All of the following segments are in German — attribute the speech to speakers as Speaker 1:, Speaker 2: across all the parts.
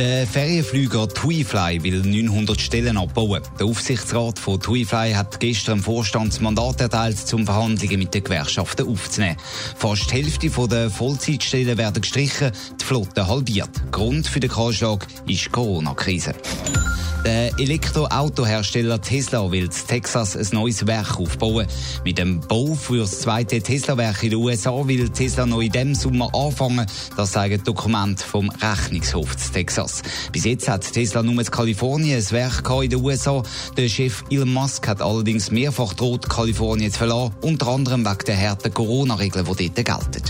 Speaker 1: Der Ferienflüger TuiFly will 900 Stellen abbauen. Der Aufsichtsrat von TuiFly hat gestern dem Vorstandsmandat erteilt, um Verhandlungen mit den Gewerkschaften aufzunehmen. Fast die Hälfte der Vollzeitstellen werden gestrichen, die Flotte halbiert. Grund für den Kahlschlag ist die Corona-Krise. Der Elektroautohersteller Tesla will in Texas ein neues Werk aufbauen. Mit dem Bau für das zweite Tesla-Werk in den USA will Tesla noch in diesem Sommer anfangen. Das sagen Dokumente vom Rechnungshof in Texas. Bis jetzt hat Tesla nur in Kalifornien ein Werk in den USA. Der Chef Elon Musk hat allerdings mehrfach droht, Kalifornien zu verlassen, unter anderem wegen der harten Corona-Regeln, die dort gelten.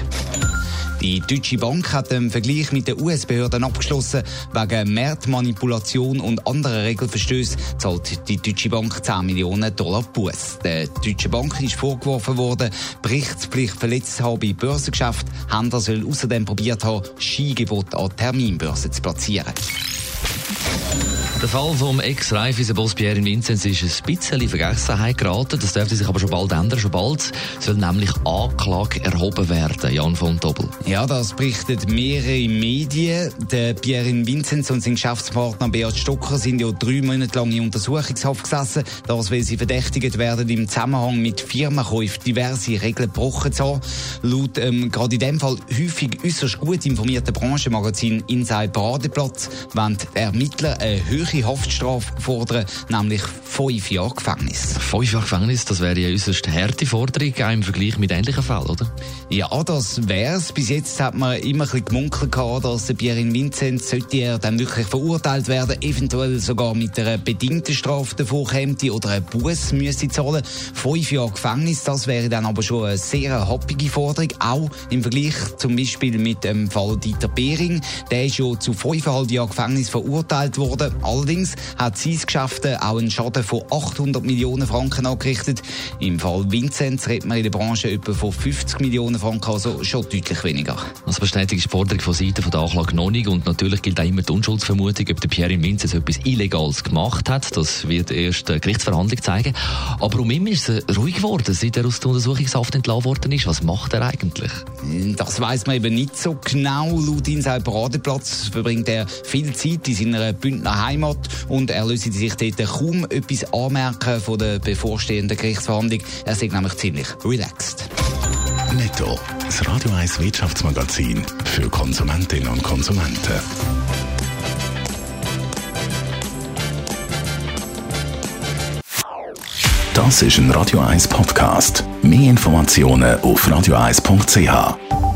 Speaker 1: Die Deutsche Bank hat im Vergleich mit den US-Behörden abgeschlossen. Wegen Marktmanipulation und anderen Regelverstößen zahlt die Deutsche Bank 10 Millionen Dollar Buß. Der Deutschen Bank ist vorgeworfen worden, Berichtspflicht verletzt zu haben bei Börsengeschäften. Händler sollen außerdem probiert haben, Skigebot an Terminbörsen zu platzieren.
Speaker 2: Der Fall vom Ex-Raiffeisen-Boss Pierre Vinzenz ist ein bisschen in Vergessenheit geraten. Das dürfte sich aber schon bald ändern. Schon bald soll nämlich Anklage erhoben werden. Jan von Dobbel.
Speaker 1: Ja, das berichtet mehrere Medien. Der Pierre Vinzenz und sein Geschäftspartner Beat Stocker sind ja drei Monate lang in Untersuchungshaft gesessen. Das, weil sie verdächtigt werden, im Zusammenhang mit Firmenkäufen diverse Regeln gebrochen zu haben. Laut ähm, gerade in dem Fall häufig äußerst gut informierten Branchenmagazin Inside Paradeplatz wollen die Ermittler eine Haftstrafe fordern, nämlich fünf Jahre Gefängnis.
Speaker 2: Fünf Jahre Gefängnis, das wäre ja äußerst harte Forderung, auch im Vergleich mit ähnlichen Fällen, oder?
Speaker 1: Ja, das wär's. Bis jetzt hat man immer ein bisschen gemunkelt dass der Pierre Vincent, sollte er dann wirklich verurteilt werden, eventuell sogar mit einer bedingten Strafe davor käme oder einen Buß müsste zahlen. Fünf Jahre Gefängnis, das wäre dann aber schon eine sehr happige Forderung, auch im Vergleich zum Beispiel mit dem Fall Dieter Behring. Der ist ja zu fünfeinhalb Jahren Gefängnis verurteilt worden. Allerdings hat sein Geschäft auch einen Schaden von 800 Millionen Franken angerichtet. Im Fall Vinzenz redet man in der Branche etwa von 50 Millionen Franken, also schon deutlich weniger.
Speaker 2: Das bestätigt die Forderung von Seiten der Anklage noch nicht und natürlich gilt auch immer die Unschuldsvermutung, ob der Pierre Vinzenz etwas Illegales gemacht hat. Das wird erst eine Gerichtsverhandlung zeigen. Aber um ihn ist es ruhig geworden, seit er aus der Untersuchungshaft entlassen worden ist. Was macht er eigentlich?
Speaker 1: Das weiß man eben nicht so genau. Laut Inside Paradeplatz verbringt er viel Zeit in seiner Bündner Heimat und er löst sich dort kaum etwas anmerken von der bevorstehenden Gerichtsverhandlung. Er ist nämlich ziemlich relaxed.
Speaker 3: Netto. Das Radio 1 Wirtschaftsmagazin für Konsumentinnen und Konsumenten. Das ist ein Radio 1 Podcast. Mehr Informationen auf radio1.ch.